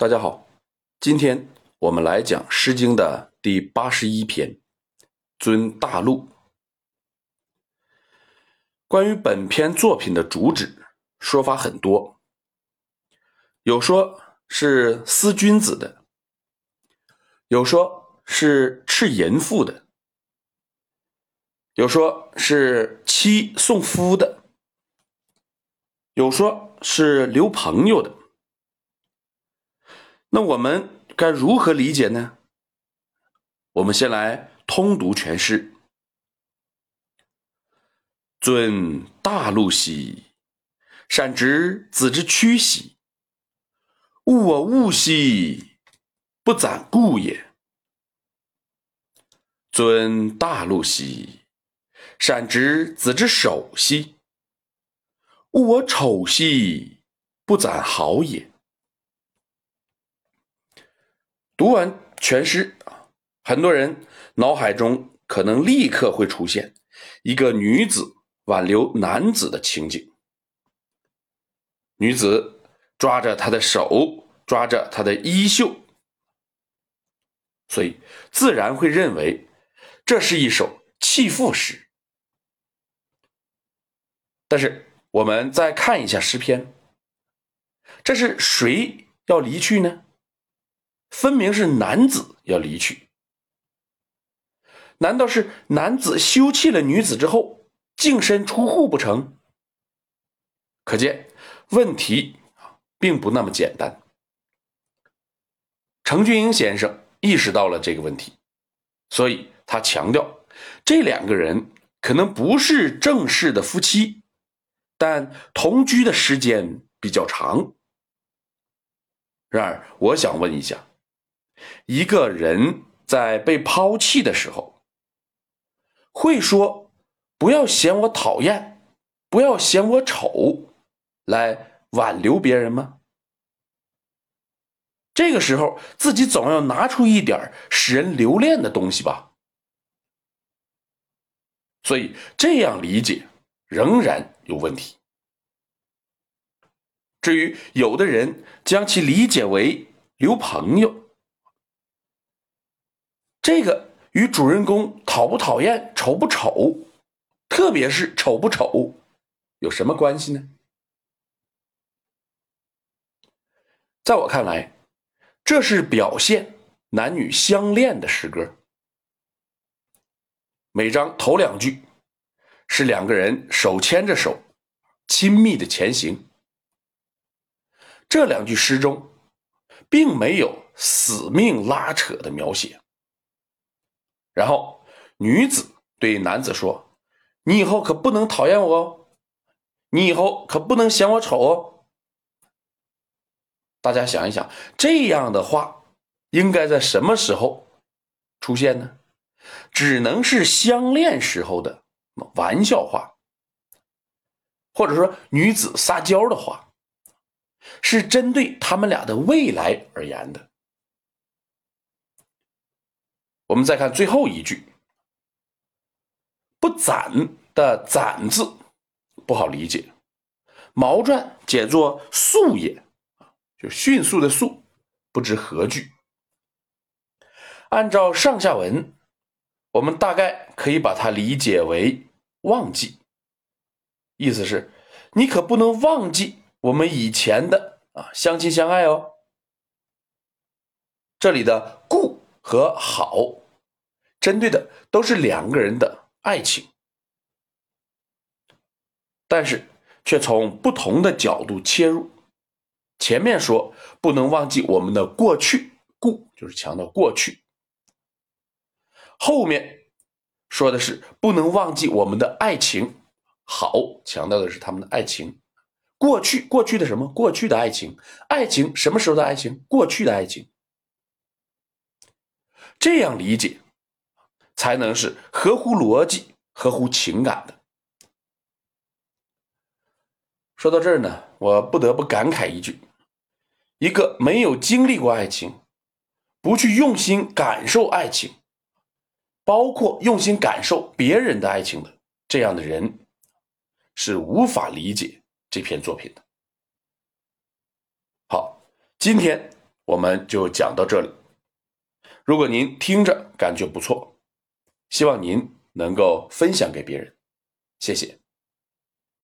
大家好，今天我们来讲《诗经》的第八十一篇《尊大陆》。关于本篇作品的主旨，说法很多，有说是思君子的，有说是斥淫妇的，有说是妻送夫的，有说是留朋友的。那我们该如何理解呢？我们先来通读全诗：“尊大陆兮，善直子之躯兮。物我物兮，不攒故也。尊大陆兮，善直子之守兮。物我丑兮，不攒好也。”读完全诗啊，很多人脑海中可能立刻会出现一个女子挽留男子的情景。女子抓着他的手，抓着他的衣袖，所以自然会认为这是一首弃妇诗。但是我们再看一下诗篇，这是谁要离去呢？分明是男子要离去，难道是男子休弃了女子之后净身出户不成？可见问题并不那么简单。程俊英先生意识到了这个问题，所以他强调这两个人可能不是正式的夫妻，但同居的时间比较长。然而，我想问一下。一个人在被抛弃的时候，会说“不要嫌我讨厌，不要嫌我丑”，来挽留别人吗？这个时候，自己总要拿出一点使人留恋的东西吧。所以这样理解仍然有问题。至于有的人将其理解为留朋友。这个与主人公讨不讨厌、丑不丑，特别是丑不丑，有什么关系呢？在我看来，这是表现男女相恋的诗歌。每章头两句是两个人手牵着手，亲密的前行。这两句诗中，并没有死命拉扯的描写。然后，女子对男子说：“你以后可不能讨厌我哦，你以后可不能嫌我丑哦。”大家想一想，这样的话应该在什么时候出现呢？只能是相恋时候的玩笑话，或者说女子撒娇的话，是针对他们俩的未来而言的。我我们再看最后一句，“不攒”的“攒”字不好理解，毛传解作“速也”，就迅速的“速”，不知何句。按照上下文，我们大概可以把它理解为“忘记”，意思是你可不能忘记我们以前的啊相亲相爱哦。这里的“故”和“好”。针对的都是两个人的爱情，但是却从不同的角度切入。前面说不能忘记我们的过去，故就是强调过去；后面说的是不能忘记我们的爱情，好强调的是他们的爱情。过去，过去的什么？过去的爱情，爱情什么时候的爱情？过去的爱情。这样理解。才能是合乎逻辑、合乎情感的。说到这儿呢，我不得不感慨一句：一个没有经历过爱情，不去用心感受爱情，包括用心感受别人的爱情的这样的人，是无法理解这篇作品的。好，今天我们就讲到这里。如果您听着感觉不错，希望您能够分享给别人，谢谢。